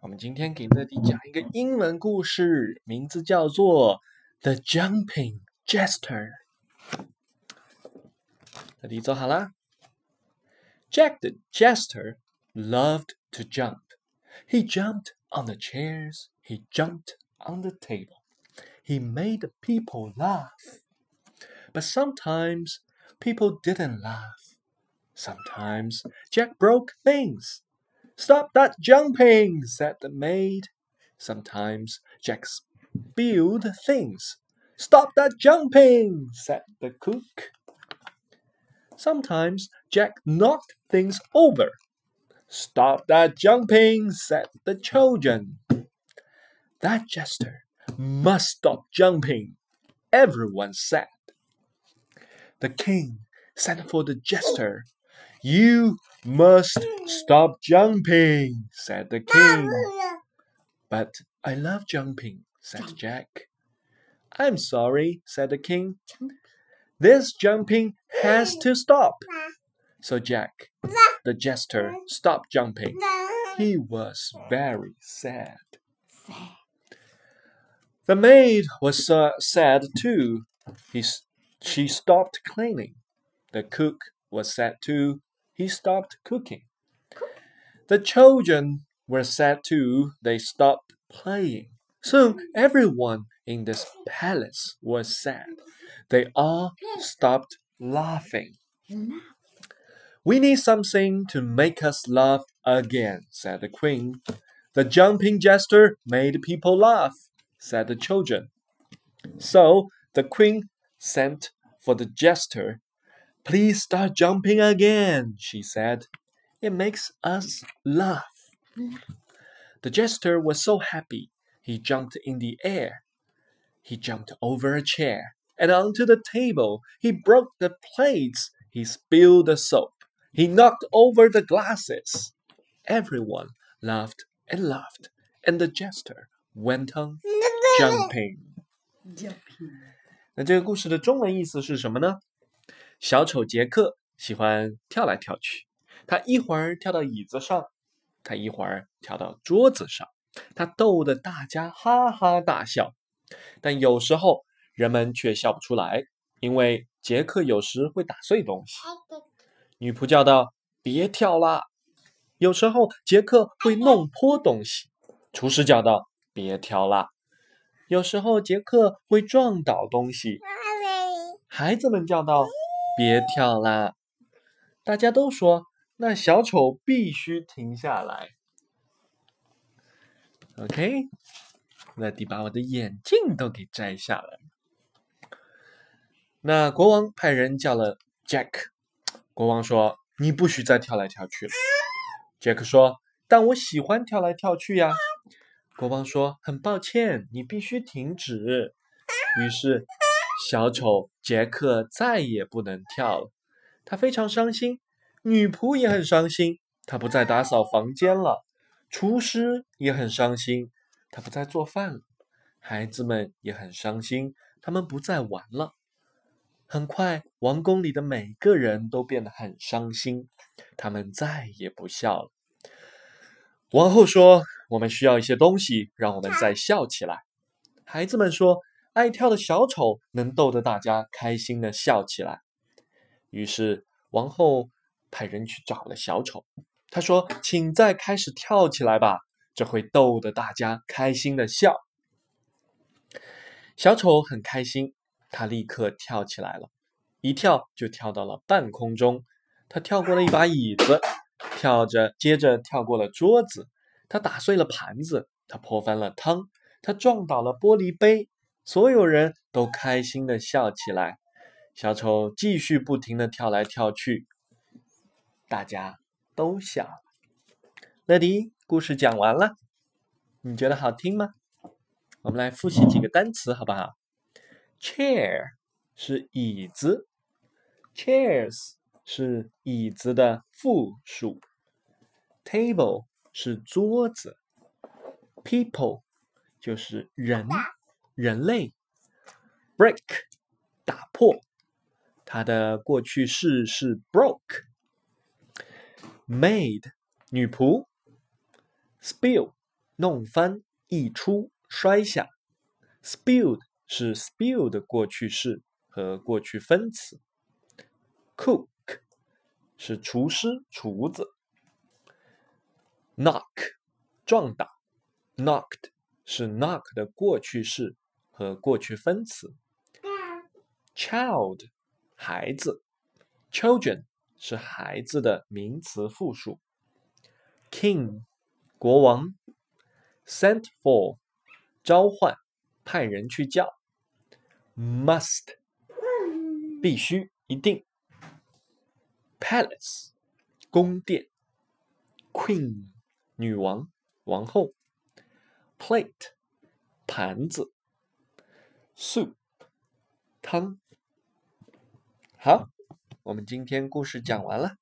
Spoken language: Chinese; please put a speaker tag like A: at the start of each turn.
A: 我们今天给乐迪讲一个英文故事，名字叫做《The Jumping Jester》。乐迪坐好啦。Jack the Jester loved to jump. He jumped on the chairs. He jumped on the table. He made people laugh. But sometimes people didn't laugh. Sometimes Jack broke things. Stop that jumping, said the maid. Sometimes Jack spilled things. Stop that jumping, said the cook. Sometimes Jack knocked things over. Stop that jumping, said the children. That jester must stop jumping, everyone said. The king sent for the jester. You must stop jumping, said the king. But I love jumping, said Jack. I'm sorry, said the king. This jumping has to stop. So Jack, the jester, stopped jumping. He was very sad. The maid was uh, sad too. He, she stopped cleaning. The cook was sad too he stopped cooking. The children were sad too. They stopped playing. Soon everyone in this palace was sad. They all stopped laughing. We need something to make us laugh again, said the queen. The jumping jester made people laugh, said the children. So the queen sent for the jester Please start jumping again, she said. It makes us laugh. The jester was so happy, he jumped in the air. He jumped over a chair and onto the table. He broke the plates. He spilled the soap. He knocked over the glasses. Everyone laughed and laughed, and the jester went on jumping. jumping. 那这个故事的中文意思是什么呢？ 小丑杰克喜欢跳来跳去，他一会儿跳到椅子上，他一会儿跳到桌子上，他逗得大家哈哈大笑。但有时候人们却笑不出来，因为杰克有时会打碎东西。女仆叫道：“别跳啦！”有时候杰克会弄破东西。厨师叫道：“别跳啦！”有时候杰克会撞倒东西。孩子们叫道。别跳啦！大家都说，那小丑必须停下来。OK，乐迪把我的眼镜都给摘下来。那国王派人叫了 Jack，国王说：“你不许再跳来跳去了。” Jack 说：“但我喜欢跳来跳去呀。”国王说：“很抱歉，你必须停止。”于是。小丑杰克再也不能跳了，他非常伤心。女仆也很伤心，她不再打扫房间了。厨师也很伤心，他不再做饭了。孩子们也很伤心，他们不再玩了。很快，王宫里的每个人都变得很伤心，他们再也不笑了。王后说：“我们需要一些东西，让我们再笑起来。”孩子们说。爱跳的小丑能逗得大家开心的笑起来。于是王后派人去找了小丑，他说：“请再开始跳起来吧，这会逗得大家开心的笑。”小丑很开心，他立刻跳起来了，一跳就跳到了半空中。他跳过了一把椅子，跳着接着跳过了桌子，他打碎了盘子，他泼翻了汤，他撞倒了玻璃杯。所有人都开心的笑起来，小丑继续不停的跳来跳去，大家都笑。乐迪，故事讲完了，你觉得好听吗？我们来复习几个单词好不好？Chair 是椅子，Chairs 是椅子的复数，Table 是桌子，People 就是人。人类，break 打破，它的过去式是 broke；maid 女仆，spill 弄翻、溢出、摔下。spilled 是 spill 的过去式和过去分词。cook 是厨师、厨子。knock 撞打，knocked 是 knock 的过去式和过去分词。child 孩子，children 是孩子的名词复数。king 国王，sent for 召唤，派人去叫。must 必须一定。palace 宫殿。queen 女王王后。plate 盘子。Soup 汤。好，我们今天故事讲完了。